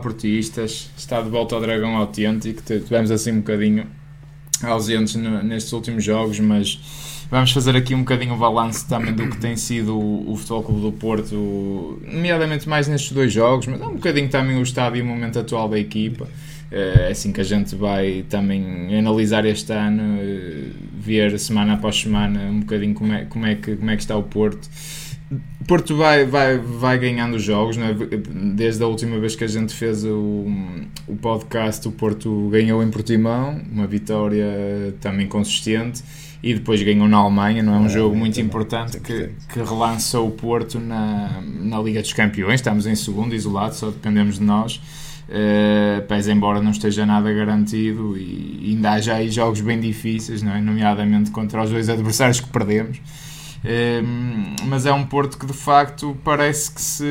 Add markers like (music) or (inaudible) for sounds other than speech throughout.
portistas, está de volta ao Dragão Autêntico, tivemos assim um bocadinho ausentes nestes últimos jogos, mas vamos fazer aqui um bocadinho o balanço também do que tem sido o, o Futebol Clube do Porto, nomeadamente mais nestes dois jogos, mas um bocadinho também o estado e o momento atual da equipa. É assim que a gente vai também analisar este ano, eh, ver semana após semana um bocadinho como é, como é, que, como é que está o Porto. Porto vai, vai, vai ganhando jogos, não é? desde a última vez que a gente fez o, o podcast, o Porto ganhou em Portimão, uma vitória também consistente, e depois ganhou na Alemanha, não é? Um é, jogo muito importante que, que relança o Porto na, na Liga dos Campeões. Estamos em segundo, isolado, só dependemos de nós. Uh, pese embora não esteja nada garantido e ainda há já aí jogos bem difíceis, não é? nomeadamente contra os dois adversários que perdemos. Ehm, mas é um Porto que de facto parece que se,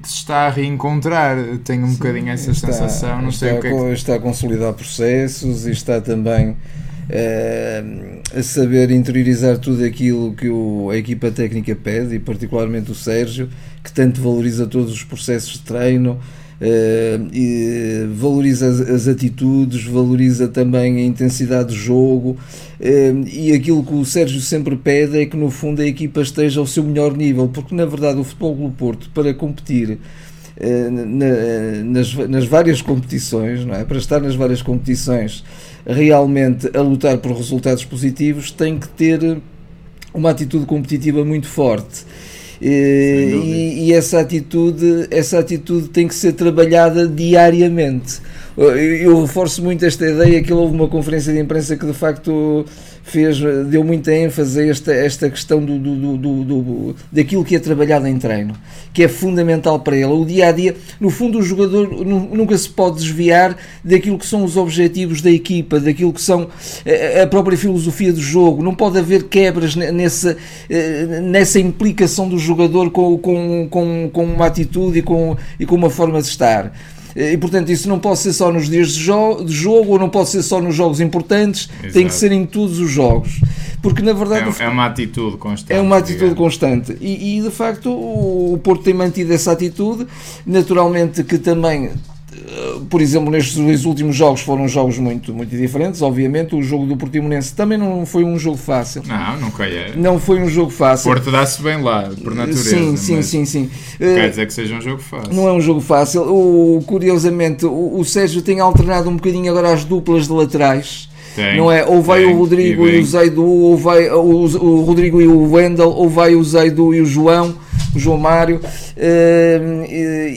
que se está a reencontrar. Tenho um Sim, bocadinho essa está, sensação. Não está, sei o que, é que está a consolidar processos e está também uh, a saber interiorizar tudo aquilo que o, a equipa técnica pede e, particularmente, o Sérgio, que tanto valoriza todos os processos de treino. Uh, valoriza as, as, atitudes, valoriza também a intensidade do jogo uh, e aquilo que o Sérgio sempre pede é que no fundo a equipa esteja ao seu melhor nível, porque na verdade o Futebol do Porto para competir uh, na, nas, nas várias competições, não é? para estar nas várias competições realmente a lutar por resultados positivos tem que ter uma atitude competitiva muito forte e, e, essa atitude essa atitude tem que ser trabalhada diariamente. Eu reforço muito esta ideia que houve uma conferência de imprensa que de facto fez, deu muita ênfase a esta, esta questão do, do, do, do, daquilo que é trabalhado em treino, que é fundamental para ele. O dia a dia, no fundo, o jogador nunca se pode desviar daquilo que são os objetivos da equipa, daquilo que são eh, a própria filosofia do jogo. Não pode haver quebras nessa, eh, nessa implicação do jogador com, com, com, com uma atitude e com, e com uma forma de estar. E portanto, isso não pode ser só nos dias de, jo de jogo ou não pode ser só nos jogos importantes, Exato. tem que ser em todos os jogos. Porque na verdade. É, é uma atitude constante. É uma atitude digamos. constante. E, e de facto o Porto tem mantido essa atitude. Naturalmente que também por exemplo, nestes dois últimos jogos foram jogos muito, muito diferentes. Obviamente, o jogo do Portimonense também não foi um jogo fácil. Não, nunca é. Não foi um jogo fácil. Porto dá-se bem lá, por natureza. Sim, sim, sim, sim. Quer dizer que seja um jogo fácil. Não é um jogo fácil. O, curiosamente, o, o Sérgio tem alternado um bocadinho agora as duplas de laterais. Tem, não é? Ou vai tem, o Rodrigo e, e, o Zaidu, ou vai o, o Rodrigo e o Wendel, ou vai o Zaidu e o João o João Mário. Uh,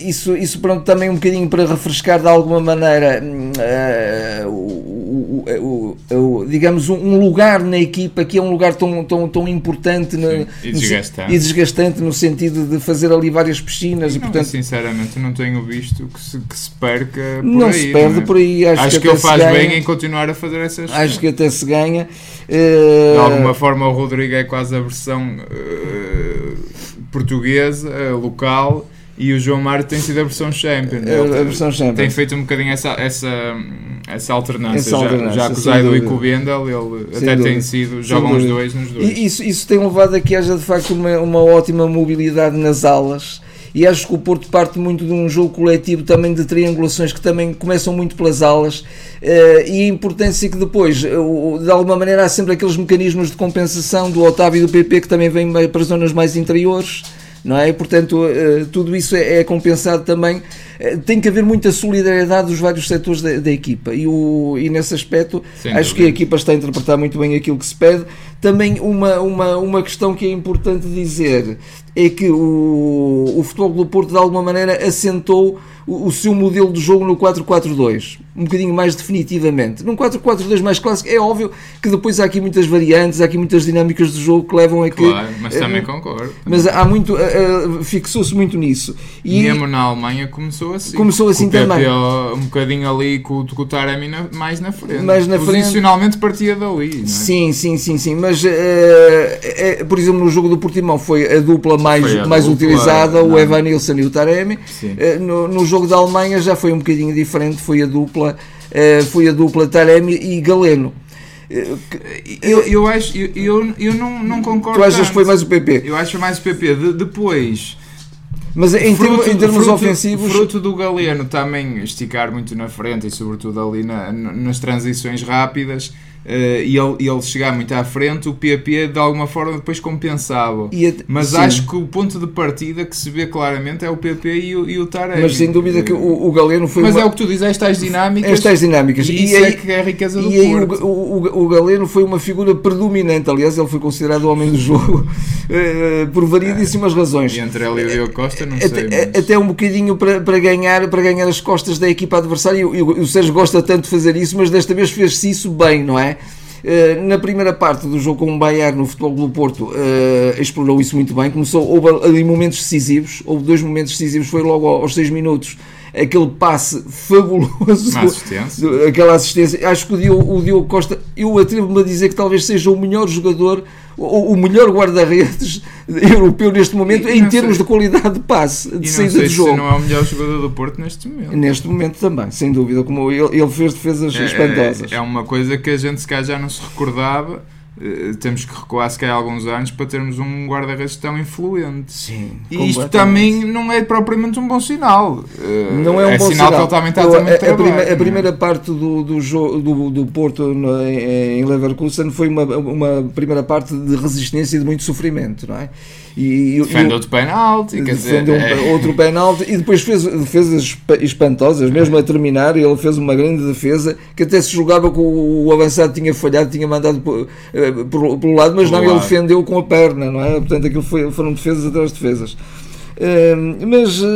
isso, isso pronto, também um bocadinho para refrescar de alguma maneira uh, o, o, o, digamos um lugar na equipa que é um lugar tão, tão, tão importante Sim, e, desgastante. No, e desgastante no sentido de fazer ali várias piscinas e, não, portanto sinceramente não tenho visto que se, que se perca por não aí, se perde é? por aí acho, acho que, que ele faz bem em continuar a fazer essas acho que até se ganha. Uh, de alguma forma o Rodrigo é quase a versão portuguesa, eh, local, e o João Mário tem sido a versão Champion. a versão Champion. Tem feito um bocadinho essa, essa, essa alternância. Essa alternância já, já com o Zaido e com o Bendel, ele sem até dúvida. tem sido, jogam os dois nos dois. E isso, isso tem levado a que haja de facto uma, uma ótima mobilidade nas alas e acho que o Porto parte muito de um jogo coletivo também de triangulações que também começam muito pelas alas e a importância que depois, de alguma maneira, há sempre aqueles mecanismos de compensação do Otávio e do PP que também vêm para as zonas mais interiores não é? Portanto, eh, tudo isso é, é compensado também. Eh, tem que haver muita solidariedade dos vários setores da, da equipa e, o, e nesse aspecto Sem acho dúvida. que a equipa está a interpretar muito bem aquilo que se pede. Também uma, uma, uma questão que é importante dizer é que o, o Futebol do Porto de alguma maneira assentou o, o seu modelo de jogo no 4-4-2, um bocadinho mais definitivamente. Num 4-4-2 mais clássico, é óbvio que depois há aqui muitas variantes, há aqui muitas dinâmicas de jogo que levam a que. Claro, mas também uh, concordo. Mas há muito. Uh, uh, fixou-se muito nisso. E mesmo na Alemanha começou assim. Começou assim também. um bocadinho ali com, com o Taremi na, mais na frente. Mais na Posicionalmente frente. partia dali. É? Sim, sim, sim, sim. Mas, é, por exemplo, no jogo do Portimão foi a dupla mais, a mais dupla, utilizada, não. o Evan Nilsson e o Taremi. no, no jogo da Alemanha já foi um bocadinho diferente, foi a dupla, uh, foi a dupla Taremi e Galeno. Eu, eu acho, eu, eu, eu não, não concordo. Tu achas tanto. que foi mais o PP? Eu acho mais o PP. De, depois Mas em, fruto, termos, em termos fruto, ofensivos. Fruto do Galeno também esticar muito na frente e, sobretudo, ali na, nas transições rápidas e ele, ele chegar muito à frente, o PP de alguma forma depois compensava. Mas sim. acho que o ponto de partida que se vê claramente é o PP e o, e o Tarek. Mas sem dúvida que o, o Galeno foi. Mas uma... é o que tu dizes, estas dinâmicas. Estas dinâmicas. E, e aí, é que é a riqueza do E aí o, o, o, Galeno foi uma figura predominante. Aliás, ele foi considerado o homem do jogo uh, (laughs) por variedíssimas razões. E entre ele e o Diogo Costa, não sei. Até, mas... até um bocadinho para, para, ganhar, para ganhar as costas da equipa adversária. E o, o Sérgio gosta tanto de fazer isso, mas desta vez fez-se isso bem, não é? Eh, na primeira parte do jogo com o Bayern no Futebol do Porto, uh, explorou isso muito bem. Começou, houve ali momentos decisivos, houve dois momentos decisivos, foi logo aos 6 minutos aquele passe fabuloso, assistência. (laughs) aquela assistência. Acho que o Diogo, o Diogo Costa, eu atrevo-me a dizer que talvez seja o melhor jogador, o, o melhor guarda-redes europeu neste momento, em termos sei. de qualidade de passe, de e saída de jogo. Se não é o melhor jogador do Porto neste momento. Neste momento também, sem dúvida. Como ele, ele fez defesas é, espantosas. É, é uma coisa que a gente se calhar já não se recordava temos que recuar se calhar alguns anos para termos um guarda-redes tão influente. Sim, e isto também não é propriamente um bom sinal. Eh, não é um é bom sinal, sinal. que ele também está a muito a, trabalho, a, primeira, a primeira parte do, do, jogo, do, do Porto no, em, em Leverkusen foi uma, uma primeira parte de resistência e de muito sofrimento, não é? E, defende outro penalti, quer dizer, um, outro penalti e depois fez defesas espantosas, mesmo a terminar, ele fez uma grande defesa que até se julgava que o, avançado tinha falhado, tinha mandado por, eh, por, pelo lado, mas não, ele defendeu com a perna, não é? Portanto, aquilo foi, foram defesas atrás de defesas. Uh, mas uh,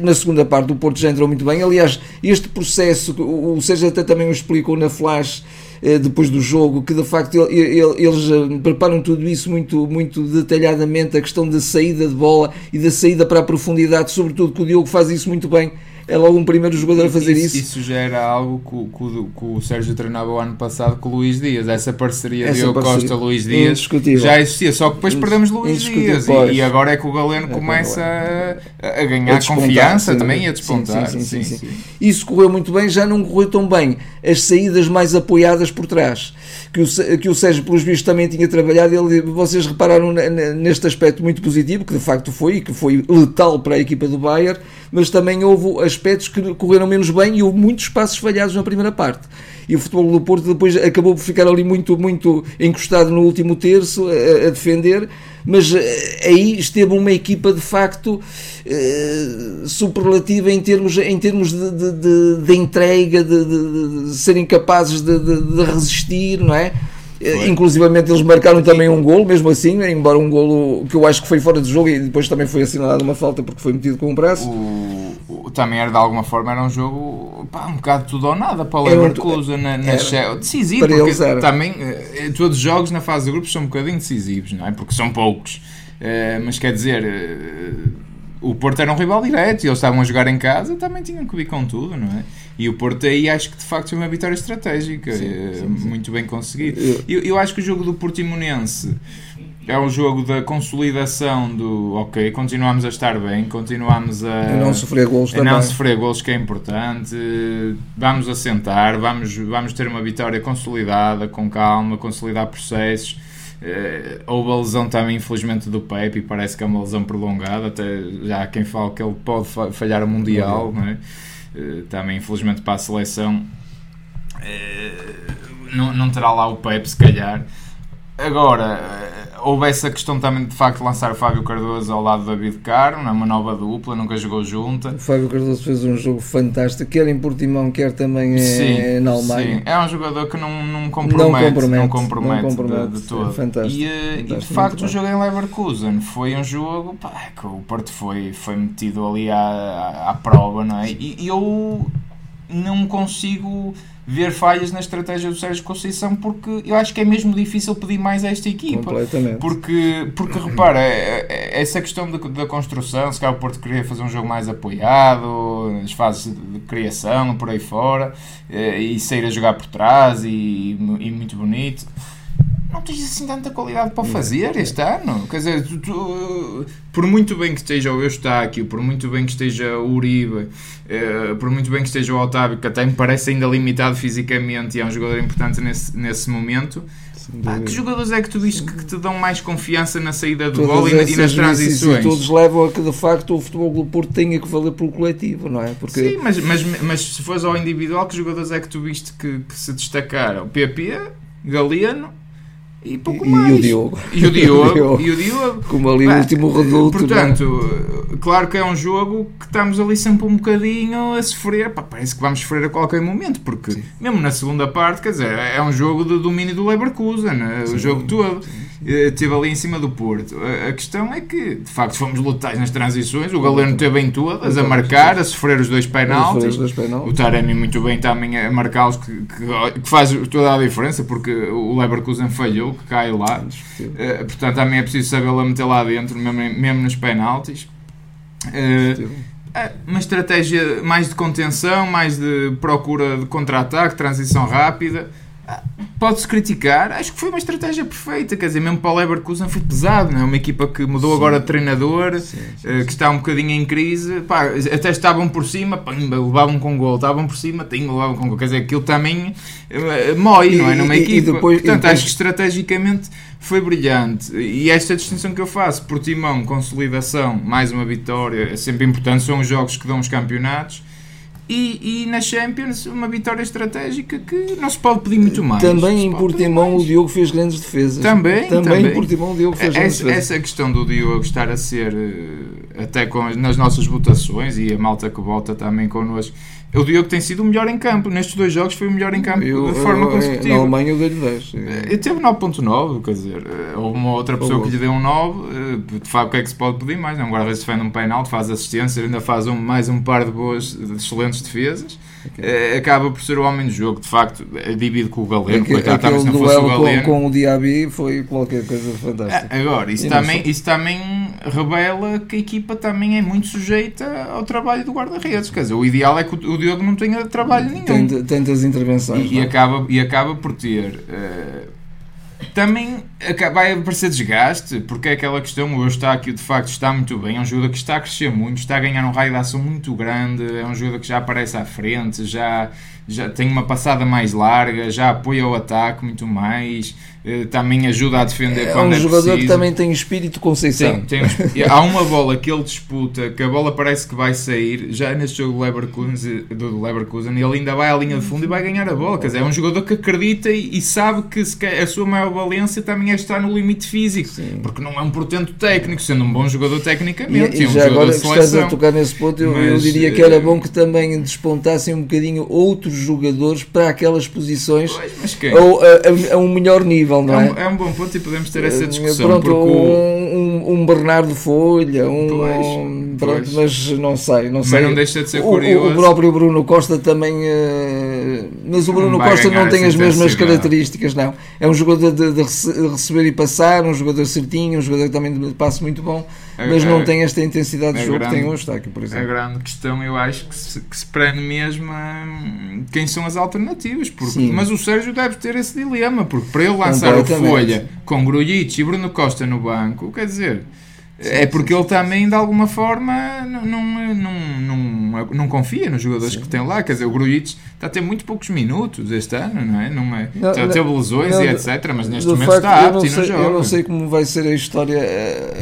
na segunda parte o Porto já entrou muito bem. Aliás, este processo, o Sérgio até também o explicou na Flash, eh, depois do jogo, que de facto eles eh, preparam tudo isso muito, muito detalhadamente, a questão da saída de bola e da saída para a profundidade, sobretudo que o Diogo faz isso muito bem é logo um primeiro jogador a fazer isso. Isso já era algo que, que, que, o Sérgio treinava o ano passado com o Luís Dias. Essa parceria Essa Diogo Costa Luís Dias já existia, só que depois perdemos Luís Dias e, e, agora é que o Galeno é começa a, a ganhar a confiança sim, também e a despontar. Sim sim, sim, Isso correu muito bem, já não correu tão bem as saídas mais apoiadas por trás. Que o, que o Sérgio, pelos vistos, também tinha trabalhado. Ele, vocês repararam neste aspecto muito positivo, que de facto foi, e que foi letal para a equipa do Bayern, mas também houve as aspectos que correram menos bem e houve muitos passos falhados na primeira parte. E o futebol do Porto depois acabou por ficar ali muito, muito encostado no último terço a, a defender, mas eh, aí esteve uma equipa de facto eh, superlativa em termos, em termos de, de, de, de entrega, de, serem capazes de, resistir, não é? Foi. Inclusivamente eles marcaram também um gol, mesmo assim, embora um golo que eu acho que foi fora de jogo e depois também foi assinalada uma falta porque foi metido com o braço. O, o, também era de alguma forma era um jogo pá, um bocado tudo ou nada para o Leverkusen na, na era, decisivo, para porque eles também eh, todos os jogos na fase de grupos são um bocadinho decisivos, não é? Porque são poucos. Uh, mas quer dizer, uh, o Porto era um rival direto e eles estavam a jogar em casa, também tinham que vir com tudo, não é? E o Porto aí acho que de facto foi uma vitória estratégica, sim, eh, sim, sim. muito bem conseguida. Eu, eu acho que o jogo do Portimonense é um jogo da consolidação do ok, continuamos a estar bem, continuamos a, a não sofrer gols a não sofrer gols que é importante, vamos assentar, vamos, vamos ter uma vitória consolidada, com calma, consolidar processos. Uh, houve a lesão também, infelizmente, do Pepe, e parece que é uma lesão prolongada. Até já há quem fala que ele pode falhar o Mundial, não é? Eh, também infelizmente para a seleção eh, não, não terá lá o Pepe se calhar agora eh, houve essa questão também de facto de lançar o Fábio Cardoso ao lado do David Caro, é uma nova dupla, nunca jogou junta. O Fábio Cardoso fez um jogo fantástico, quer em Portimão, quer também sim, na Alemanha. Sim. É um jogador que não, não compromete, não compromete, não compromete, não compromete de, de todo. É fantástico, e, fantástico, e, de facto o jogo em Leverkusen foi um jogo pá, que o Porto foi, foi metido ali à, à, à prova, não é? E, e eu não consigo ver falhas na estratégia do Sérgio Conceição porque eu acho que é mesmo difícil pedir mais a esta equipa. Completamente. Porque, porque repara, é, é, essa questão da, da construção, se calhar o Porto queria fazer um jogo mais apoiado, as fases de criação, por aí fora, eh, e sair a jogar por trás e, e muito bonito não tens assim tanta qualidade para fazer este ano. Quer dizer, tu, tu, por muito bem que esteja o Eustáquio, por muito bem que esteja o Uribe, uh, por muito bem que esteja o Otávio, que até me parece ainda limitado fisicamente e é um jogador importante nesse, nesse momento, Ah, que jogadores é que tu viste que te dão mais confiança na saída do gol e, e, nas transições? Todos levam a que de facto o futebol do Porto tenha que valer pelo coletivo, não é? Porque... Sim, mas, mas, mas se fores ao individual, que jogadores é que tu viste que, que se destacaram? PP, Galeano e pouco e, mais. (laughs) E o Diogo. (laughs) E o Diogo. e o Diogo. Como ali o último reduto. Portanto, não? claro que é um jogo que estamos ali sempre um bocadinho a sofrer. Pá, parece que vamos sofrer a qualquer momento, porque Sim. mesmo na segunda parte, quer dizer, é um jogo de domínio do Leverkusen, né? o jogo todo. Esteve ali em cima do Porto. A, questão é que, de facto, fomos lutais nas transições. O Galeno teve em todas, a marcar, a sofrer os dois penaltis. O Taremi muito bem também a marcá-los, que, que, que, faz toda a diferença, porque o Leverkusen falhou, que cai lá. Uh, portanto, também é preciso saber-la meter lá dentro, mesmo, mesmo nos penaltis. Uh, uma estratégia mais de contenção, mais de procura de contra-ataque, transição rápida Pode-se criticar, acho que foi uma estratégia perfeita, quer dizer, mesmo para o Leverkusen foi pesado, não é? Uma equipa que mudou sim. agora de treinador, sim, sim, uh, que está um bocadinho em crise, pá, até estavam por cima, pimba, levavam com gol, estavam por cima, timba, levavam com gol, quer dizer, aquilo também uh, mói, não é? Numa e, equipa. E depois, Portanto, depois... acho que estrategicamente foi brilhante. E esta distinção que eu faço, Portimão, consolidação, mais uma vitória, é sempre importante, são os jogos que dão os campeonatos e, e, na Champions uma vitória estratégica que não se pode pedir muito mais. Também em Portimão o Diogo fez grandes defesas. Também, também, também. em Portimão o Diogo fez essa, grandes defesas. Essa questão do Diogo estar a ser, eh, até com, nas nossas votações e a malta que vota também connosco, o Diogo tem sido o melhor em campo. Nestes dois jogos foi o melhor em campo eu, de forma eu, consecutiva. Na Alemanha eu dei-lhe 10. Eu teve 9.9, quer dizer, houve uma outra pessoa que lhe deu um 9. De facto, o que é que se pode pedir mais? Um guarda-redes defende um penalti, faz assistência, ainda faz um, mais um par de boas, de excelentes defesas. Okay. Acaba por ser o homem do jogo, de facto, divide com o Galeno. Aquele, coitado, aquele se não fosse o Galeno. Com, com o Diaby foi qualquer coisa fantástica. Ah, agora, isso também, isso também revela que a equipa também é muito sujeita ao trabalho do guarda-redes. Quer dizer, o ideal é que o Diogo não tenha trabalho nenhum. Tantas intervenções. E, e, é? acaba, e acaba por ter. Uh, também vai aparecer desgaste, porque é aquela questão, o Eustáquio de facto está muito bem, é um jogador que está a crescer muito, está a ganhar um raio de ação muito grande, é um jogador que já aparece à frente, já, já tem uma passada mais larga, já apoia o ataque muito mais, eh, também ajuda a defender é quando um é jogador preciso. que também tem espírito Conceição. Tem, tem, há uma bola que ele disputa, que a bola parece que vai sair, já neste jogo do Leverkusen, do Leverkusen ele ainda vai à linha de fundo e vai ganhar a bola. Quer dizer, é um jogador que acredita e, e sabe que a sua maior valência também é estar no limite físico, Sim. porque não é um portento técnico, sendo um bom jogador tecnicamente. E, e um já agora que estás a tocar nesse ponto, eu, Mas, eu diria que era bom que também despontassem um bocadinho outros jogadores para aquelas posições ou a, a, a, um melhor nível, não é? É um, é um bom ponto e podemos ter essa discussão. Pronto, um, um, Bernardo Folha, um, pois, pronto, pois. mas não sei, não sei. Mas não deixa de ser curioso. O, o próprio Bruno Costa também, uh, mas o Bruno Costa não tem as mesmas características, não. É um jogador de, de, receber e passar, um jogador certinho, um jogador também de passo muito bom, mas não tem esta intensidade de jogo grande, que tem o Eustáquio, por exemplo. A grande questão, eu acho que se, que se prende mesmo a quem são as alternativas, porque, mas o Sérgio deve ter esse dilema, porque para ele lançar o Folha com Grujic e Bruno Costa no banco, quer dizer, é porque ele também, de alguma forma, não, não, não, não, confia nos jogadores Sim. que tem lá. Quer dizer, o Grujic está a ter muito poucos minutos este ano, não é? Não é não, está a ter lesões e etc. Mas neste momento facto, está apto e não joga. Eu não sei como vai ser a história,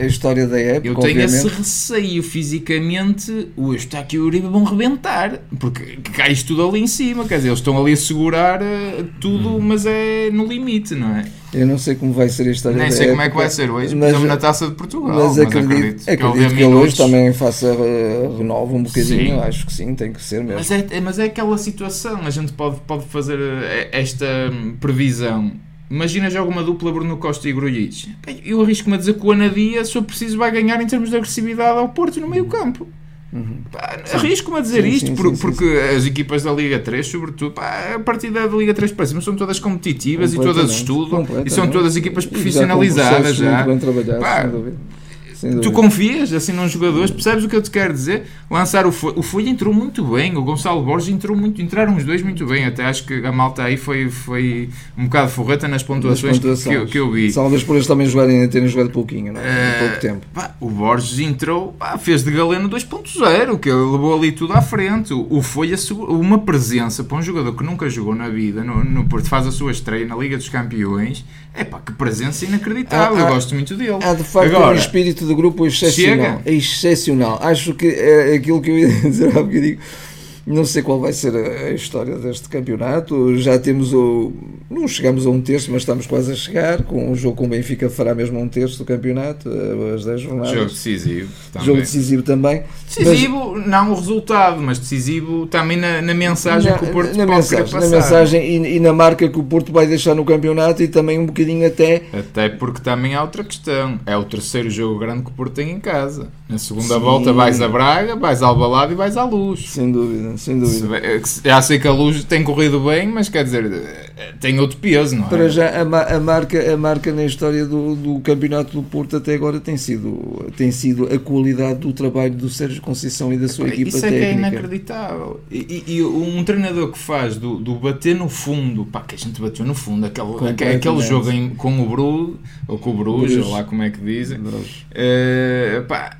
a história da época. Eu tenho obviamente. esse receio fisicamente. O Eustáquio e o Uribe vão rebentar, porque cai isto tudo ali em cima. Quer dizer, eles estão ali a segurar eh, tudo, hum. mas é no limite, não é? Eu não sei como vai ser a história Nem sei como é que vai ser hoje, mas na taça de Portugal. Mas, mas acredito, acredito, acredito, que, ele hoje também faça uh, renova um bocadinho. Sim. Acho que sim, tem que ser mesmo. Mas é, mas é aquela situação, a gente pode, pode fazer eh, esta previsão. Imagina já alguma dupla Bruno Costa e Grujic. Eu arrisco-me a dizer que o Anadia, se eu preciso, vai ganhar em termos de agressividade ao Porto no meio campo. Uhum. Arrisco-me a dizer sim, isto, sim, por, sim, porque as equipas da Liga 3, sobretudo, pá, a partir da Liga 3 para cima, são todas competitivas e todas estudo e são todas equipas profissionalizadas já. já. Pá, tu confias assim num jogador, percebes o que eu te quero dizer? Lançar o Folha, o Folha entrou muito bem, o Gonçalo Borges entrou muito, entraram os dois muito bem, até acho que a malta aí foi, foi um bocado forreta nas pontuações, pontuações. Que, eu, que, eu vi. Talvez por eles também jogarem, terem jogado pouquinho, não é? Uh, pouco tempo. Pá, o Borges entrou, pá, fez de Galeno 2.0, que ele levou ali tudo à frente. O, o Folha, uma presença para um jogador que nunca jogou na vida, no, no Porto, faz a sua estreia na Liga dos Campeões, é pá, que presença inacreditável. eu gosto muito dele. Há de facto Agora, um espírito de grupo excepcional. É excepcional. Acho que é aquilo que eu ia (laughs) dizer há bocadinho não sei qual vai ser a, história deste campeonato. Já temos o. Não chegamos a um terço, mas estamos quase a chegar. Com um jogo com o Benfica fará mesmo um terço do campeonato, as 10 jornadas. Jogo decisivo. Também. Jogo decisivo também. Decisivo, mas, não o resultado, mas decisivo também na, na mensagem na, que o Porto na mensagem, passar. Na mensagem e, e, na marca que o Porto vai deixar no campeonato e também um bocadinho até. Até porque também há outra questão. É o terceiro jogo grande que o Porto tem em casa. Na segunda Sim. volta vais a Braga, vais ao Balado e vais à Luz. Sem dúvida sem dúvida. Já sei que a luz tem corrido bem, mas quer dizer, tem outro peso, não é? Para já, a, a, marca, a marca na história do, do Campeonato do Porto até agora tem sido, tem sido a qualidade do trabalho do Sérgio Conceição e da sua equipa Isso técnica. Isso é que é inacreditável. E, e, e, um treinador que faz do, do bater no fundo, pá, que a gente bateu no fundo, aquele, aquele jogo em, com o Bru, ou com o Bruges, ou lá como é que dizem, uh, pá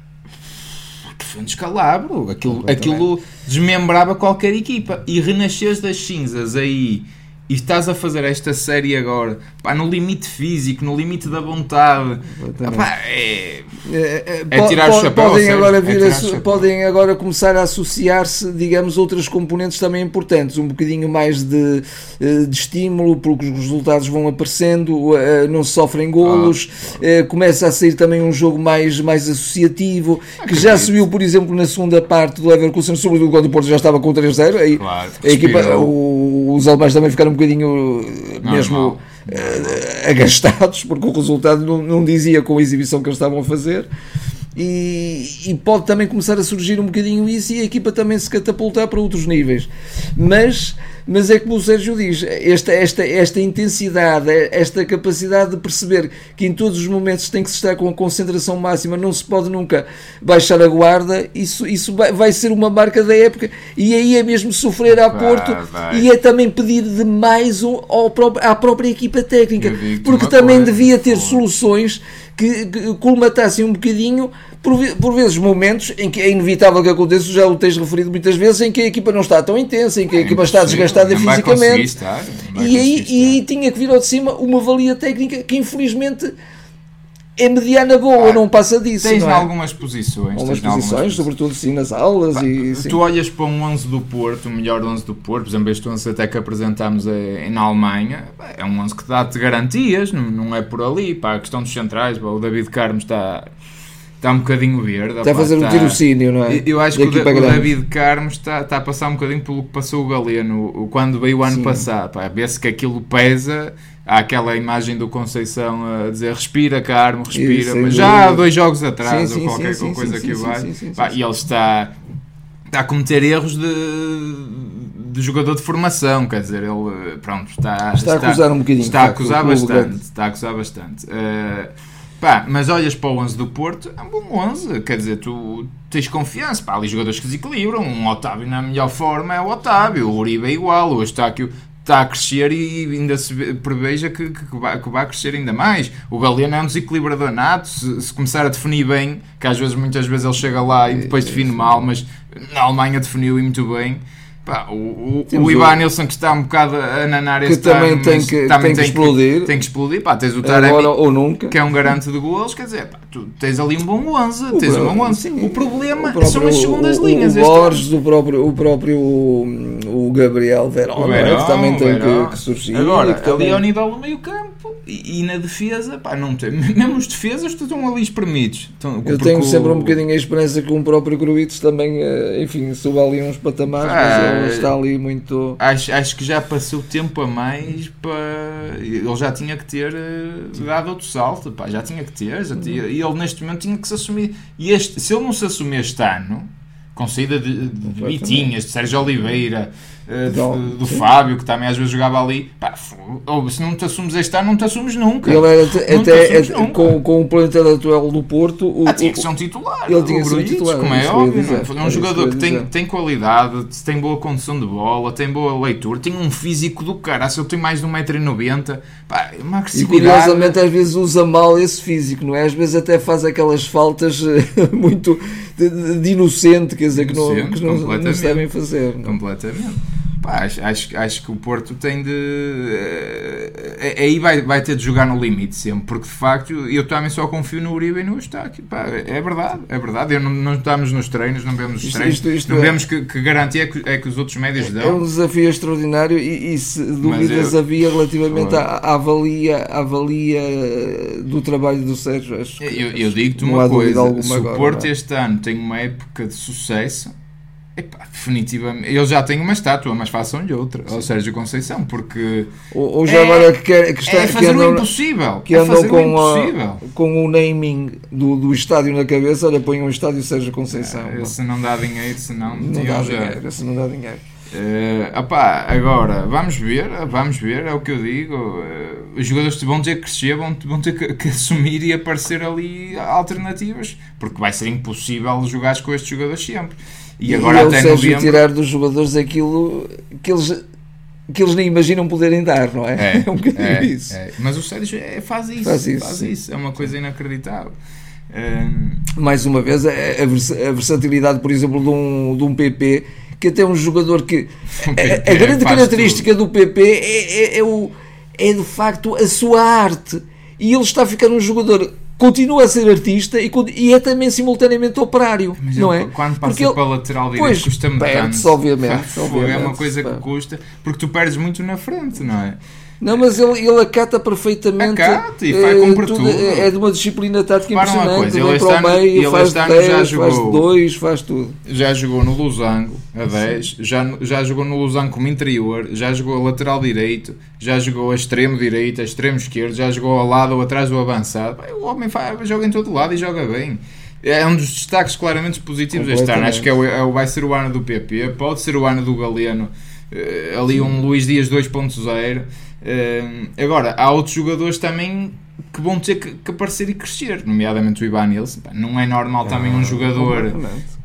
foi um descalabro. Aquilo, aquilo desmembrava qualquer equipa. E renasces das cinzas aí e estás a fazer esta série agora. Pá, no limite físico, no limite da vontade, pá, é, é, é, é tirar o chapéu. Podem, agora, vir a, podem agora começar a associar-se, digamos, outras componentes também importantes, um bocadinho mais de, eh, de estímulo, porque os resultados vão aparecendo, eh, não se sofrem golos, ah, começa a sair também um jogo mais, mais associativo, que já subiu, por exemplo, na segunda parte do Leverkusen, sobretudo quando o Porto já estava com 3-0, claro, a equipa, o, os alemães também ficaram bocadinho Normal. mesmo uh, (laughs) agastados, porque o resultado não, não dizia com a exibição que eles estavam a fazer. E, e, pode também começar a surgir um bocadinho isso e a equipa também se catapultar para outros níveis. Mas, mas é como o Sérgio diz, esta, esta, esta intensidade, esta capacidade de perceber que em todos os momentos tem que se estar com a concentração máxima, não se pode nunca baixar a guarda, isso, isso vai, vai ser uma marca da época e aí é mesmo sofrer a Porto vai. e é também pedir demais ao, próprio, à própria equipa técnica, porque também coisa, devia ter soluções que, que colmatassem um bocadinho, por, por, vezes, momentos em que é inevitável que aconteça, já o tens referido muitas vezes, em que a equipa não está tão intensa, em que a equipa está desgastada fisicamente. Estar, e aí, e aí tinha que vir ao de cima uma valia técnica que infelizmente é mediana boa, ah, não passa disso. Tens não é? algumas posições. Algumas posições, algumas sobretudo sim nas aulas. Pá, e, sim. Tu olhas para um 11 do Porto, o melhor 11 do Porto, por exemplo, este 11 até que apresentámos é, na Alemanha, é um 11 que dá-te garantias, não, não é por ali. Pá, a questão dos centrais, pá, o David Carmo está. Está um bocadinho verde. Está a fazer um tirocínio, não é? Eu acho que o, o David Carmo está, está a passar um bocadinho pelo que passou o Galeno quando veio o ano Sim. passado. Vê-se que aquilo pesa há aquela imagem do Conceição a dizer respira Carmo, respira, mas já há dois jogos atrás sim, ou qualquer sim, coisa sim, que vai, e ele está, está a cometer erros de, de jogador de formação, quer dizer, ele pronto, está, está, a acusar um bocadinho. Está a acusar bastante, está a acusar bastante. Uh, pá, mas olhas para o 11 do Porto, é um bom 11, quer dizer, tu tens confiança, pá, ali jogadores que desequilibram, um Otávio na melhor forma é o Otávio, o Uribe é igual, o Eustáquio está a crescer e ainda se preveja que, que, que, vai, que vai crescer ainda mais. O Galeno é um desequilibrador nato, se, se, começar a definir bem, que às vezes, muitas vezes ele chega lá e depois define mal, mas na Alemanha definiu e muito bem. Pá, o, o, o que está um bocado a nanar que também ano, tem que, também tem que explodir. tem que explodir. Pá, tens o Taremi, Agora ou nunca. que é um garante de gols. Quer dizer, pá, tu tens ali um bom 11. O tens um bom 11. Sim, o problema próprio, são as segundas linhas. O Borges, o próprio, o próprio o Gabriel Verón, o Verón, é? que também tem que, que, surgir. Agora, que ali ao nível do meio campo e, e, na defesa, pá, não tem. (laughs) Mesmo os defesas estão ali espremidos. Então, Eu tenho sempre um bocadinho a esperança que o próprio Gruites também, eh, enfim, suba ali uns patamares, ah, mas ele está ali muito. Acho, acho que já passou tempo a mais para. Ele já tinha que ter eh, dado outro salto, pá, já tinha que ter. Já tinha... E ele neste momento tinha que se assumir. E este, se ele não se assumir este ano com saída de, de Vitinhas, de Sérgio Oliveira, uh, do, do Fábio, que também às vezes jogava ali. Pá, ou, se não te assumes este ano, não te assumes nunca. Ele era até, até nunca. com, com o plantel atual do Porto. O, ah, tinha que ser um titular. Ele tinha que ser um titular. Como é óbvio. Dizer, é um jogador que tem, tem qualidade, tem boa condução de bola, tem boa leitura, tem um físico do cara. Se ele tem mais de 1,90m, pá, é uma agressividade. E curiosamente às vezes usa mal esse físico, não é? Às vezes até faz aquelas faltas eh, (laughs) muito de, de inocente, quer dizer, que não, que não, não se devem fazer. Não? Completamente. Pá, acho, acho, acho que o Porto tem de. Uh, aí vai, vai ter de jogar no limite sempre, porque de facto eu também só confio no Uribe e no Eustáquio. Pá, é verdade, é verdade. Eu não, não estamos nos treinos, não vemos os isto, treinos, isto, isto não é, vemos que, que garantia é que, é que os outros médios dão. É um desafio extraordinário e, e se dúvidas eu, havia relativamente à, à, avalia, à avalia do trabalho do Sérgio. Acho eu, eu digo-te uma coisa: se o Porto é? este ano tem uma época de sucesso Epá, definitivamente. Ele já tem uma estátua, mas façam-lhe outra. Sim. Ao Sérgio Conceição, porque. Ou, ou já é, agora que, quer, que está, é fazer que andam, o impossível. Que é andam com, a, com o naming do, do estádio na cabeça, olha, põe um estádio Sérgio Conceição. É, esse não dá dinheiro, senão. Não dá já... dinheiro, esse não dá dinheiro. Uh, opá, agora, vamos ver, vamos ver, é o que eu digo. Uh, os jogadores vão ter que crescer, vão, vão ter que, que, assumir e aparecer ali alternativas, porque vai ser impossível jogar com estes jogadores sempre. E, agora e até Sérgio novembro... tirar dos jogadores aquilo que eles que eles nem imaginam poderem dar, não é? É, (laughs) é um bocadinho é, isso. É. Mas o Sérgio é, faz, isso, faz isso, faz isso. É uma coisa inacreditável. Um... Mais uma vez, a, a, versatilidade, por exemplo, de um, de um PP, que até um jogador que. (laughs) Um PP, a, a, grande característica tudo. do PP é, é, é, o, é de facto a sua arte. E ele está a ficar um jogador continua a ser artista e, e é também simultaneamente operário, Mas não é? Quando passa Porque para a lateral direito custa-me tanto. obviamente, obviamente. É uma coisa que custa, porque tu perdes muito na frente, não é? Não, mas ele, ele acata perfeitamente. Acata e vai uh, tudo, tudo. É de uma disciplina tática Para impressionante. Coisa, vem para o meio, ele faz 10, já jogou, faz 2, faz tudo. Já jogou no Losango a 10, já, já jogou no Losango como interior, já jogou a lateral direito, já jogou a extremo direito, a extremo esquerdo, já jogou ao lado ou atrás do avançado. O homem faz, joga em todo lado e joga bem. É um dos destaques claramente positivos este ano. Acho que é o, é, vai ser o ano do PP, pode ser o ano do Galeno, eh, ali um Luís Dias 2.0 Uh, agora, há outros jogadores também que vão ter que, que, aparecer e crescer, nomeadamente o Nilsson. Não é normal também um jogador.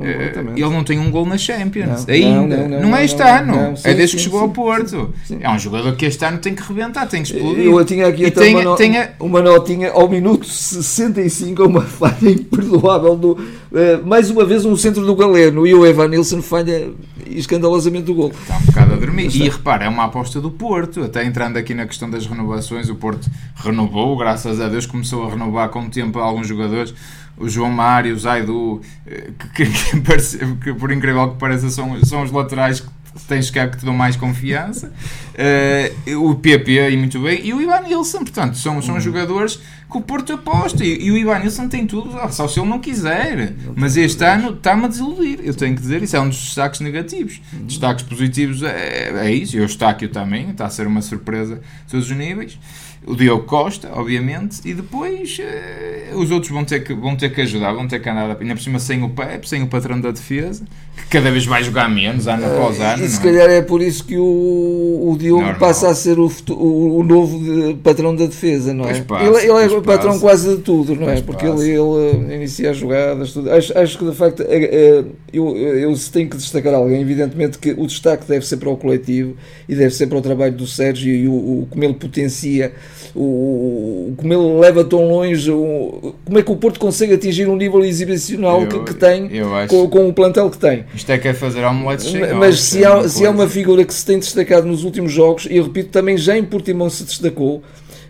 Completamente. Uh, ele não tem um gol na Champions não, ainda. Não, não, não é este ano. Sim, é desde sim, que chegou sim, ao Porto. É um jogador que este ano tem que rebentar, tem que explodir. Eu tinha aqui até tenha, uma, no, tenha... uma notinha ao minuto 65, uma falha imperdoável do. Uh, mais uma vez um centro do Galeno e o Evan Nilsson falha escandalosamente do gol. Está um bocado a dormir. E repara, é uma aposta do Porto. Até entrando aqui na questão das renovações, o Porto renovou, graças a Deus, começou a renovar com o tempo alguns jogadores. O João Mário, o Zaidu, eh, que, que, que, (laughs) que por incrível que pareça, são, são os laterais que tens que que te dão mais confiança. Uh, o PP, e muito bem, e o Ivan Nilsson, portanto, são, são uhum. jogadores que o Porto aposta. E, e o Ivan Nilsson tem tudo, só se ele não quiser. Mas este ano está-me a desiludir, eu tenho que dizer isso. É um dos destaques negativos. Uhum. Destaques positivos é, é isso, e o Estáquio também, está a ser uma surpresa todos os níveis o Diogo Costa, obviamente, e depois uh, os outros vão ter, que, vão ter que ajudar, vão ter que andar, ainda por cima sem o Pep, sem o patrão da defesa, que cada vez vai jogar menos, ano após ano. E se é? calhar é por isso que o, o Diogo Normal. passa a ser o, o, o novo de, patrão da defesa, não é? Passa, ele, ele é o patrão passa. quase de tudo, não é? Porque ele, ele, inicia as jogadas, tudo. Acho, acho que de facto uh, eu, eu se tenho que destacar alguém, evidentemente que o destaque deve ser para o coletivo e deve ser para o trabalho do Sérgio e o, o como ele potencia o, como ele leva tão longe, o, como é que o Porto consegue atingir um nível exibicional eu, que, que, tem com, com, o plantel que tem. Isto é que é fazer omeletes Mas se, é há, se há uma figura que se tem destacado nos últimos jogos, e eu repito, também já em Portimão se destacou,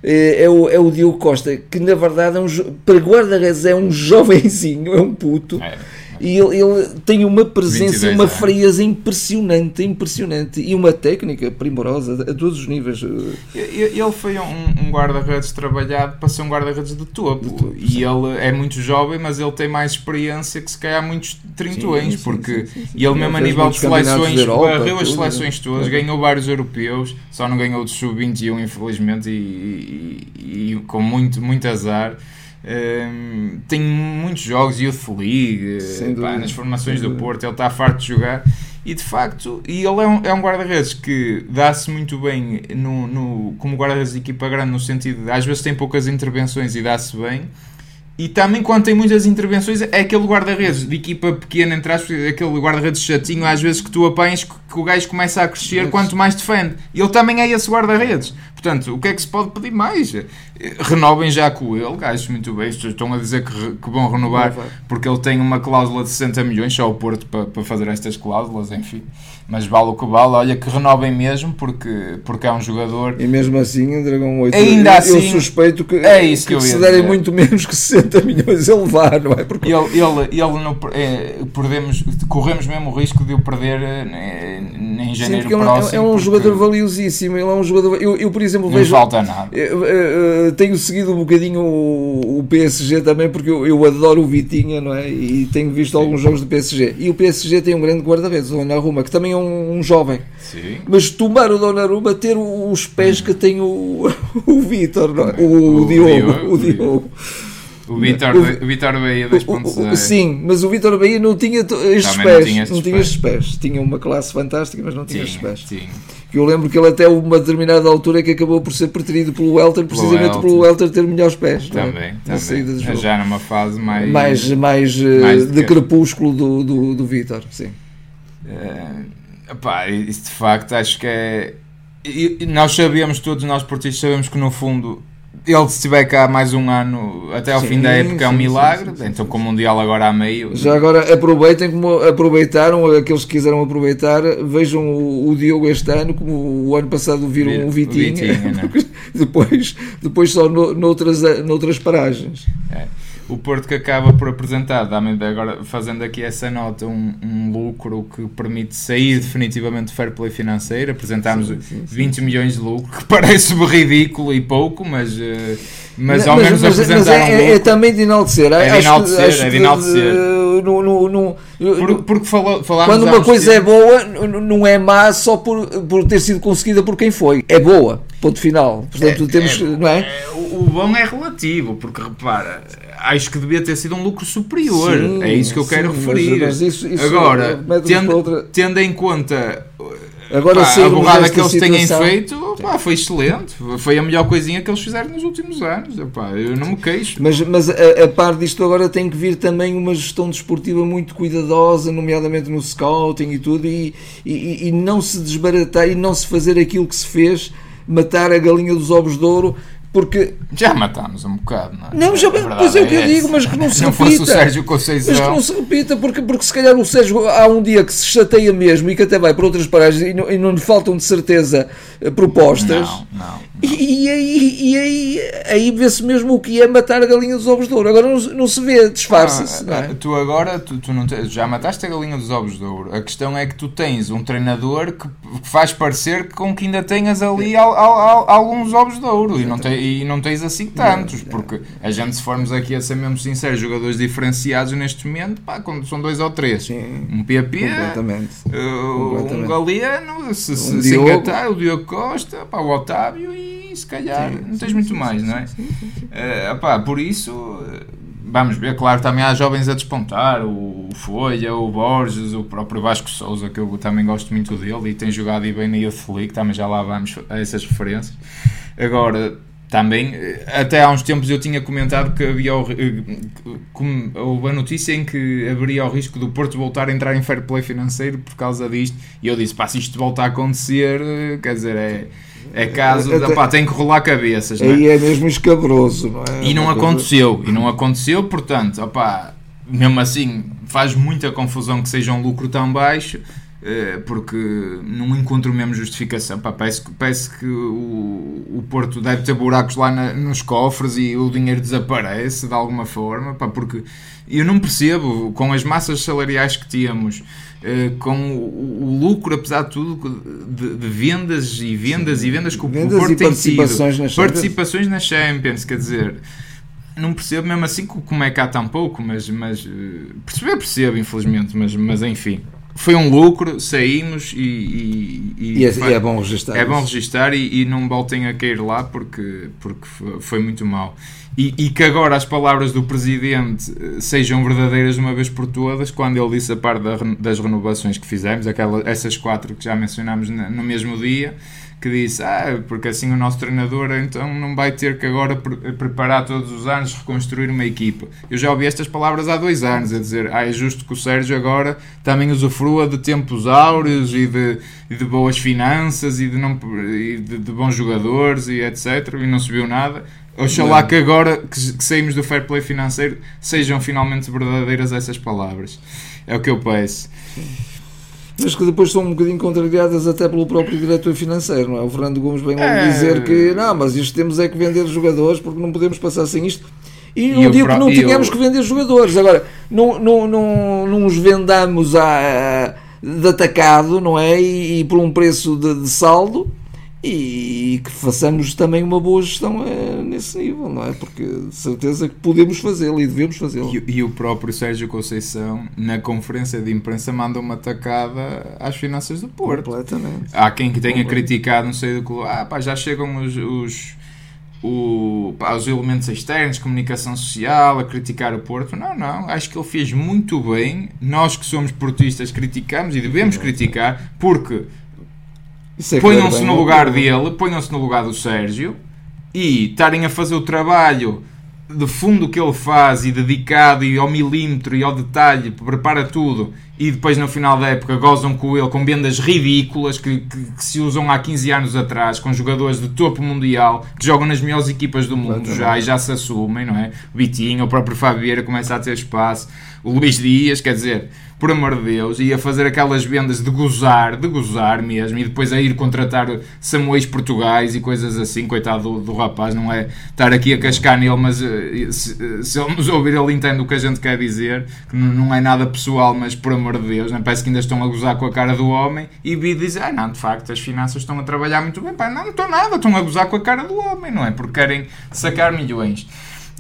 é, é o, é o Diogo Costa, que na verdade é um, para guarda-redes é um (laughs) jovenzinho, é um puto. É e ele, ele tem uma presença e uma frieza impressionante, impressionante. E uma técnica primorosa a todos os níveis. Ele foi um, um guarda-redes trabalhado para ser um guarda-redes de topo. De topo e sim. ele é muito jovem, mas ele tem mais experiência que se calhar muitos trintões, porque sim, sim, ele mesmo a nível de seleções, varreu as seleções todas, ganhou vários europeus, só não ganhou de sub-21 infelizmente e, e, e, com muito, muito azar. Um, tem muitos jogos Youth League pá, nas formações do Porto, ele está farto de jogar e de facto, e ele é um, é um guarda-redes que dá-se muito bem no, no, como guarda-redes de equipa grande, no sentido de às vezes tem poucas intervenções e dá-se bem. E também quando tem muitas intervenções é aquele guarda-redes de equipa pequena, entre aspas, aquele guarda-redes chatinho, às vezes que tu apanhas que, que o gajo começa a crescer quanto mais defende. Ele também é esse guarda-redes. Portanto, o que é que se pode pedir mais? Renovem já com ele, gajos muito bem. Estão a dizer que, que vão renovar porque ele tem uma cláusula de 60 milhões, só o Porto para, para fazer estas cláusulas, enfim. Mas vale o que vale, olha que renovem mesmo porque, porque é um jogador. E mesmo assim, o Dragão 8, Ainda eu, assim, eu suspeito que, é isso que, que, que se derem muito menos que 60 milhões a levar, não é? Porque... Ele, ele, ele não, é, perdemos, corremos mesmo o risco de o perder é, em janeiro Sim, próximo. É, é um porque... jogador valiosíssimo. Ele é um jogador. Eu, eu por exemplo, não vejo. falta nada. Eu, eu, tenho seguido um bocadinho o, o PSG também, porque eu, adoro o Vitinha, não é? E tenho visto alguns jogos do PSG. E o PSG tem um grande guarda-redes, o Donnarumma, que também é um, um jovem. Sim. Mas tomar o Donnarumma, ter os pés que tem o, (laughs) o Vitor, é? o, o, o Diogo. O Diogo. O Vitor, o Vitor Bahia 2.0. Sim, mas o Vitor Bahia não tinha estes Também pés. Não tinha estes, não tinha estes pés. pés. Tinha uma classe fantástica, mas não tinha, tinha estes pés. Que eu lembro que ele até uma determinada altura que acabou por ser preterido pelo Welter, precisamente pelo Welter ter melhores pés. Também, é? também. Já numa fase mais... Mais, mais, mais de, de crepúsculo do, do, do Vitor, sim. Uh, pá, isso de facto acho que é... E nós sabemos, todos nós portistas sabemos que no fundo ele se estiver cá mais um ano até ao sim, fim da época sim, é um milagre, sim, então com o Mundial agora a meio. Já agora aproveitem como aproveitaram, aqueles que quiseram aproveitar, vejam o, o Diogo este ano, como o ano passado viram o Vitinho, Vitinho né? (laughs) depois, depois só no, noutras, noutras paragens. É o Porto que acaba por apresentar, agora fazendo aqui essa nota, um, um lucro que permite sair definitivamente do fair play financeiro. Apresentámos sim, sim, sim, 20 milhões de lucro, que (laughs) parece-me ridículo e pouco, mas, eh, mas ao menos mas, apresentaram. Mas é, é, é, também de enaltecer. É de enaltecer, é de enaltecer. No, no, no, Por, porque quando uma coisa é boa, não é má só por, por ter sido conseguida por quem foi. É boa, ponto final. Portanto, é, temos, é, não é? é? O bom é relativo, porque repara, acho que devia ter sido um lucro superior. Sim, é isso que eu quero referir. Mas isso, isso Agora, tendo, outra... tendo em conta Agora, pá, a borrada que eles têm feito pá, foi excelente. Foi a melhor coisinha que eles fizeram nos últimos anos. Pá, eu não me queixo. Mas, mas a, a par disto, agora tem que vir também uma gestão desportiva muito cuidadosa, nomeadamente no scouting e tudo, e, e, e não se desbaratar e não se fazer aquilo que se fez matar a galinha dos ovos de ouro porque já matámos um bocado, não é? Não, já, pois é o que eu digo, mas que não (laughs) se não repita. Fosse o Sérgio Conceição. Mas que não se repita, porque, porque se calhar o Sérgio há um dia que se chateia mesmo e que até vai para outras paragens e não, e não lhe faltam de certeza eh, propostas. Não, não. não. E, e, aí, e aí, aí vê-se mesmo o que é matar a galinha dos ovos de ouro. Agora não, não se vê, disfarça-se. Ah, é? Tu agora tu, tu não te, já mataste a galinha dos ovos de ouro. A questão é que tu tens um treinador que faz parecer com que ainda tenhas ali al, al, al, alguns ovos de ouro e não, te, e não tens assim tantos, porque a gente, se formos aqui a ser mesmo sinceros, jogadores diferenciados neste momento, pá, quando são dois ou três, Sim, um PP, completamente, uh, completamente. um Galeano, se, se, um se engatar, o Diogo Costa, pá, o Otávio e se calhar sim, não tens sim, muito sim, mais, não é? Uh, pá, por isso vamos ver, claro, também há jovens a despontar, o Folha, o Borges, o próprio Vasco Souza, que eu também gosto muito dele e tem jogado e bem na Youth League, também já lá vamos a essas referências. Agora, também, até há uns tempos eu tinha comentado que havia o, a notícia em que haveria o risco do Porto voltar a entrar em fair play financeiro por causa disto, e eu disse, pá, se isto voltar a acontecer, quer dizer, é é caso, Até, opá, tem que rolar cabeças. Não é? Aí é mesmo escabroso, não é? E não aconteceu, e não aconteceu, portanto, opá, mesmo assim faz muita confusão que seja um lucro tão baixo, eh, porque não encontro mesmo justificação. Pá, parece, parece que o, o Porto deve ter buracos lá na, nos cofres e o dinheiro desaparece de alguma forma, pá, porque eu não percebo, com as massas salariais que tínhamos, eh, com o, o, lucro, apesar de tudo, de, de vendas e vendas Sim. e vendas que vendas o Porto tem participações tido. Na participações na Champions, quer dizer, não percebo mesmo assim como é que há tão pouco, mas, mas eh, perceber percebo, infelizmente, mas, mas enfim. Foi um lucro, saímos e. E, e, e, é, foi, é, bom registrar. É bom registrar e, e, não voltem a cair lá porque, porque foi muito mal. e, e, que agora as palavras do Presidente eh, sejam verdadeiras de uma vez por todas, quando ele disse a parte das renovações que fizemos, aquelas, essas quatro que já mencionámos no mesmo dia, que disse, ah, porque assim o nosso treinador então não vai ter que agora pre preparar todos os anos, reconstruir uma equipa. Eu já ouvi estas palavras há dois anos, a dizer, ah, é justo que o Sérgio agora também usufrua de tempos áureos e de, e de boas finanças e, de, não, e de, de, bons jogadores e etc. E não se viu nada. Oxalá que agora que, que saímos do fair play financeiro sejam finalmente verdadeiras essas palavras. É o que eu peço mas que depois são um bocadinho contrariadas até pelo próprio diretor financeiro, não é? O Fernando Gomes vem é... dizer que não, mas isto temos é que vender jogadores porque não podemos passar sem isto. E não digo que não tínhamos que vender jogadores. Agora, não, não, não, não os vendamos a, de atacado, não é? E, e por um preço de, de saldo e que façamos também uma boa gestão é, nesse nível, não é? Porque de certeza que podemos fazê-lo e devemos fazê-lo. E, e, o próprio Sérgio Conceição, na conferência de imprensa, manda uma tacada às finanças do Porto. Completamente. Há quem que tenha criticado, não sei do que, ah, pá, já chegam os, os, o, pá, os elementos externos, comunicação social, a criticar o Porto. Não, não, acho que ele fez muito bem. Nós que somos portistas criticamos e devemos criticar, porque é ponham-se no lugar dele, ponham-se no lugar do Sérgio e estarem a fazer o trabalho de fundo que ele faz e dedicado e ao milímetro e ao detalhe, prepara tudo e depois no final da época gozam com ele com vendas ridículas que, que, que, se usam há 15 anos atrás com jogadores de topo mundial que jogam nas melhores equipas do mundo já e já se assumem, não é? O Vitinho, o próprio Fabieira começa a ter espaço, o Luís Dias, quer dizer, por amor de Deus, ia fazer aquelas vendas de gozar, de gozar mesmo, e depois a ir contratar Samuéis Portugais e coisas assim, coitado do, do rapaz, não é estar aqui a cascar nele, mas eh, se, se, ele nos ouvir, ele entende o que a gente quer dizer, que não é nada pessoal, mas por amor de Deus, não é? parece que ainda estão a gozar com a cara do homem, e vi dizer, ah não, de facto, as finanças estão a trabalhar muito bem, pá, não, não estão nada, estão a gozar com a cara do homem, não é? Porque querem sacar milhões.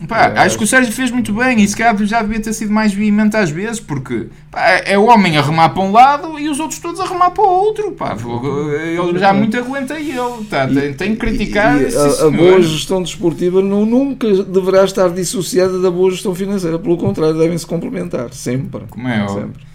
Pá, acho que o Sérgio fez muito bem e se calhar já devia ter sido mais veemente às vezes, porque pá, é o homem a remar para um lado e os outros todos a remar para o outro. Pá. Ele já muito aguenta ele, tá, tem, tem que criticar. E, e a, a, boa gestão desportiva não, nunca deverá estar dissociada da boa gestão financeira, pelo contrário, devem se complementar, sempre. Como é, sempre.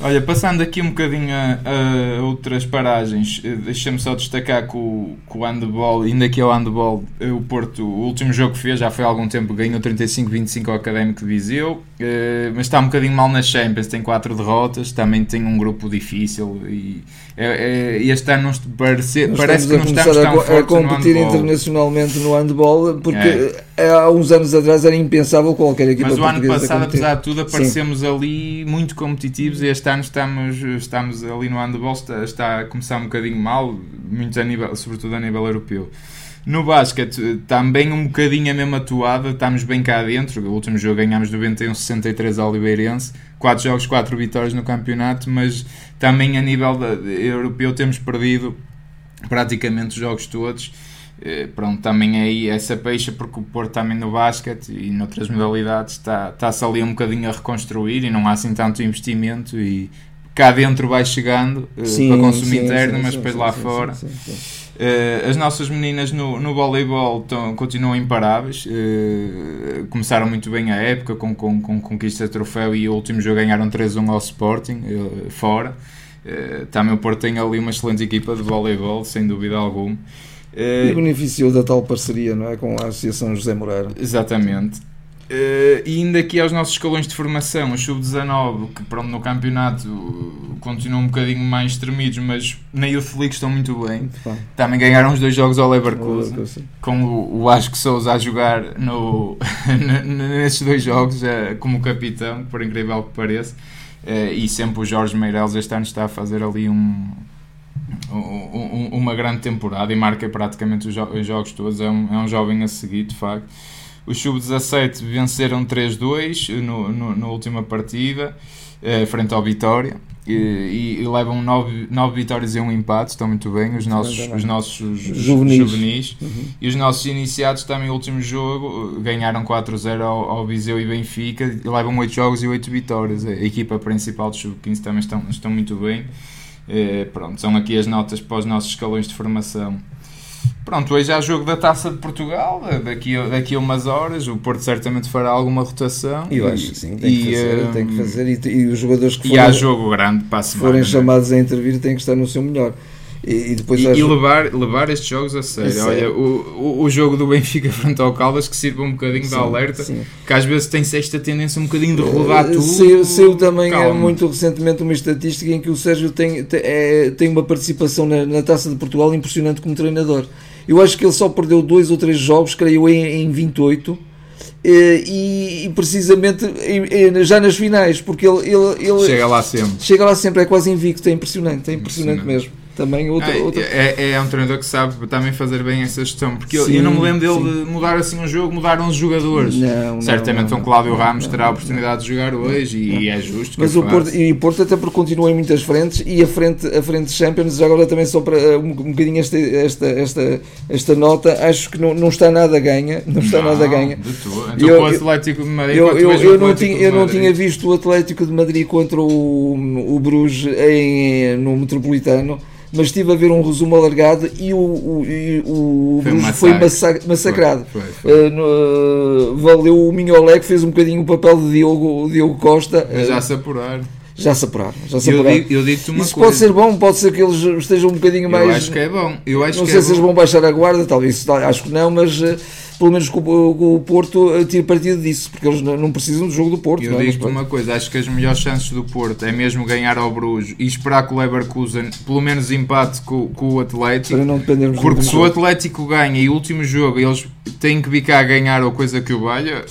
Olha, passando aqui um bocadinho a, a outras paragens, eh, deixa-me só destacar que o, que o handball, ainda que é o handball, eh, o Porto, o último jogo que fez, já foi há algum tempo, ganhou 35-25 ao Académico de Viseu, eh, mas está um bocadinho mal nas Champions, tem 4 derrotas, também tem um grupo difícil e é, é, este ano parece, parece que não estamos tão a, a competir no internacionalmente no handball, porque é. há uns anos atrás era impensável qualquer equipa Mas o ano passado, apesar de tudo, aparecemos Sim. ali muito competitivos e este ano estamos, estamos ali no handball, está, está a começar um bocadinho mal, muito a nível, sobretudo a nível europeu. No basquete, também um bocadinho a mesma atuada, estamos bem cá dentro. O último jogo ganhámos 91-63 ao Oliveirense, 4 jogos, 4 vitórias no campeonato, mas também a nível da, europeu temos perdido praticamente os jogos todos. Eh, pronto, também é aí essa peixe, porque o Porto também no basquete e noutras modalidades está, está-se ali um bocadinho a reconstruir e não há assim tanto investimento e cá dentro vai chegando eh, sim, para consumo sim, interno, sim, mas depois lá fora. Uh, as nossas meninas no, no voleibol tão, continuam imparáveis. Uh, começaram muito bem a época com, com, com conquista de troféu e o último jogo ganharam 3-1 ao Sporting, uh, fora. também o Porto tem ali uma excelente equipa de voleibol, sem dúvida alguma. e beneficiou da tal parceria não é, com a Associação José Moreira. Exatamente. Uh, e ainda aqui aos nossos escalões de formação, o Sub-19, que pronto, no campeonato continuam um bocadinho mais tremidos, mas na Youth League estão muito bem. Muito Também ganharam os dois jogos ao Leverkusen, Leverkusen. com o, o Asco Souza a jogar no, (laughs) nesses dois jogos uh, como capitão, por incrível que pareça. Uh, e sempre o Jorge Meireles este ano está a fazer ali um, um, uma grande temporada e marca praticamente os, jo os jogos todos. É um, é um jovem a seguir, de facto. Os Sub-17 venceram 3-2 no, no, na última partida, eh, frente ao Vitória. E, e, levam 9, vitórias e um empate, estão muito bem. Os nossos, os nossos juvenis, juvenis. Uhum. e os nossos iniciados também. O último jogo ganharam 4-0 ao, ao Viseu e Benfica e levam 8 jogos e 8 vitórias. A equipa principal dos sub-15 também estão, estão muito bem. Eh, pronto, são aqui as notas para os nossos escalões de formação. Pronto, hoje há jogo da Taça de Portugal, daqui a, daqui a umas horas, o Porto certamente fará alguma rotação. E eu acho que sim, tem que fazer, eh, tem que fazer. E, e os jogadores que E forem, há jogo grande para a se semana. forem é? chamados a intervir têm que estar no seu melhor. E, e depois E, e levar, levar estes jogos a sério. Sério. Olha, o, o, jogo do Benfica (laughs) frente ao Caldas que sirva um bocadinho de Sim, alerta, sim. que às vezes tem-se esta tendência um bocadinho de rodar Eh, tudo. Saiu, saiu também Calma. eh, muito recentemente uma estatística em que o Sérgio tem, tem, é- tem uma participação na, na Taça de Portugal impressionante como treinador. Eu acho que ele só perdeu dois ou três jogos, creio em, em 28, eh, e, e precisamente já nas finais, porque ele, ele, ele Chega lá sempre. chega lá sempre, é quase invicto, é impressionante, é impressionante, Impressionante. mesmo. Também outra, Ah, outra, é, é um treinador que sabe também fazer bem essa gestão, porque eu, Sim, eu não me lembro dele sim. de mudar assim um jogo, mudar 11 jogadores. Não, não, Certamente não, um Cláudio não, Ramos não, terá a não, oportunidade de jogar hoje e é justo Mas o Porto, e o Porto até porque continua em muitas frentes e a frente, a frente Champions, já agora também só para uh, um, um bocadinho esta, esta, esta, esta nota, acho que não, não está nada a ganha, não está nada a ganha. de. Então Eu- o Atlético de Madrid, Eu, eu, eu não, tinha, eu não tinha visto o Atlético de Madrid contra o, o Bruges em, no Metropolitano, mas estive a ver um resumo alargado e o, o, e o Foi Bruges foi massacre. massacrado. Foi, foi. Uh, no- uh, valeu o Mignolet que fez um bocadinho o papel de Diogo, Diogo Costa. Mas já Uh, se apurar. já se apuraram, já se Eu, apuraram. digo, eu digo-te uma Isso coisa. pode ser bom, pode ser que eles estejam um bocadinho eu mais. acho que é bom. Eu acho não sei é se eles bom. vão baixar a guarda, talvez, tal- acho que não, mas eh, pelo menos com, o- o Porto eh, tire partido disso, porque eles não, precisam do jogo do Porto. Eu é? digo-te uma coisa, acho que as melhores chances do Porto é mesmo ganhar ao Bruges e esperar que o Leverkusen pelo menos empate com, com o Atlético. para não dependermos Porque se o. Atlético ganha e o último jogo eles têm que bicar a ganhar ou coisa que o valha,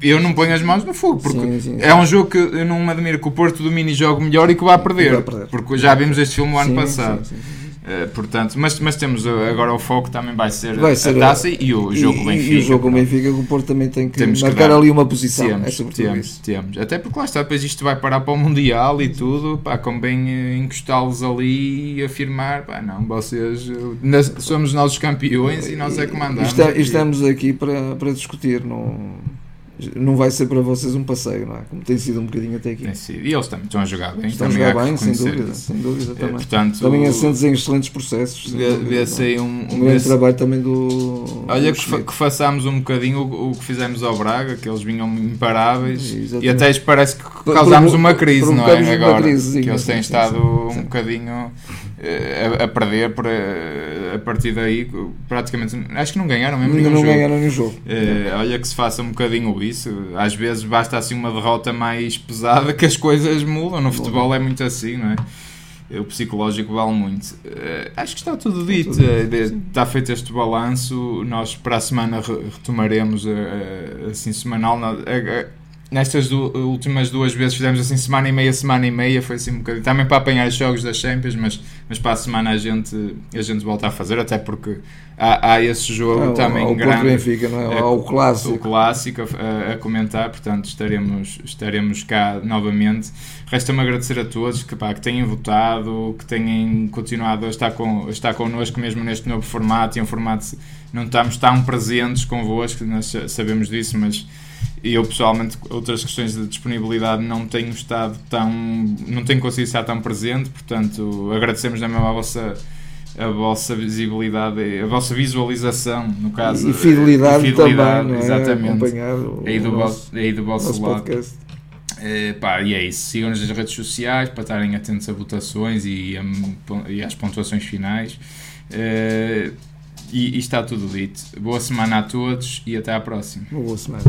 eu não ponho as mãos no fogo. Porque Sim, sim, é um jogo que eu não me admiro que o Porto domine e jogue melhor e que vá perder. perder. Porque já vimos este filme o ano Sim, passado. Eh, portanto, mas, mas temos uh, agora o foco também vai ser, Vai a- ser a taça e o jogo e, Benfica. E o jogo com o pronto. Benfica, que o Porto também tem que Temos que marcar dar. ali uma posição. é Temos, sobretudo temos, isso. temos. Até porque lá está, depois isto vai parar para o Mundial e tudo, pá, convém eh, encostá-los ali e afirmar, pá, não, vocês, eh, somos nós os campeões e nós é que E mandamos. está- aqui. e estamos aqui para, para discutir, não, não vai ser para vocês um passeio, não é? Como tem sido um bocadinho até aqui. Tem sido. E eles também estão a jogar bem. Estão a jogar bem, sem dúvida, sem dúvida Eh, também. Portanto, Também assentes em excelentes processos. vê-se é? aí um, um um grande trabalho também do. Olha do que, fa- que façamos um bocadinho o, o que fizemos ao Braga, que eles vinham imparáveis Exatamente. e até parece que causámos uma crise, não é? Agora, crise, sim, que eles têm sim, estado sim, um bocadinho a, a perder por, eh, a partir daí, praticamente, acho que não ganharam mesmo não ganharam nenhum jogo. Eh, olha que se faça um bocadinho isso. Às vezes basta assim uma derrota mais pesada que as coisas mudam. No futebol é muito assim, não é? Eh, O psicológico vale muito. Eh, acho que está tudo dito. tudo Eh, dito, está feito este balanço. Nós para a semana re- retomaremos eh, assim semanal. Nestas du- últimas duas vezes fizemos assim semana e meia, semana e meia, foi assim um bocadinho. Também para apanhar os jogos das Champions, mas, mas para a semana a gente, a gente volta a fazer, até porque há, há esse jogo Ao- também ao grande Benfica, não é? é, Ao o clássico. clássico a, a comentar, portanto estaremos, estaremos cá novamente. Resta-me agradecer a todos que, pá, que tenham votado, que tenham continuado a estar, com, a estar connosco mesmo neste novo formato, e um formato não estamos tão presentes convosco, nós sa- sabemos disso, mas eu pessoalmente outras questões de disponibilidade não tenho estado tão não tenho conseguido estar tão presente, portanto agradecemos também a vossa a vossa visibilidade, a vossa visualização, no caso. E fidelidade, e fidelidade, também, é? exatamente. O, Aí do, nosso, vosso, aí do vosso lado. podcast. Eh, pá, e é isso. Sigam-nos nas redes sociais para estarem atentos a votações e, a- e às pontuações finais. Eh, e, e está tudo dito. Boa semana a todos e até à próxima. Boa semana.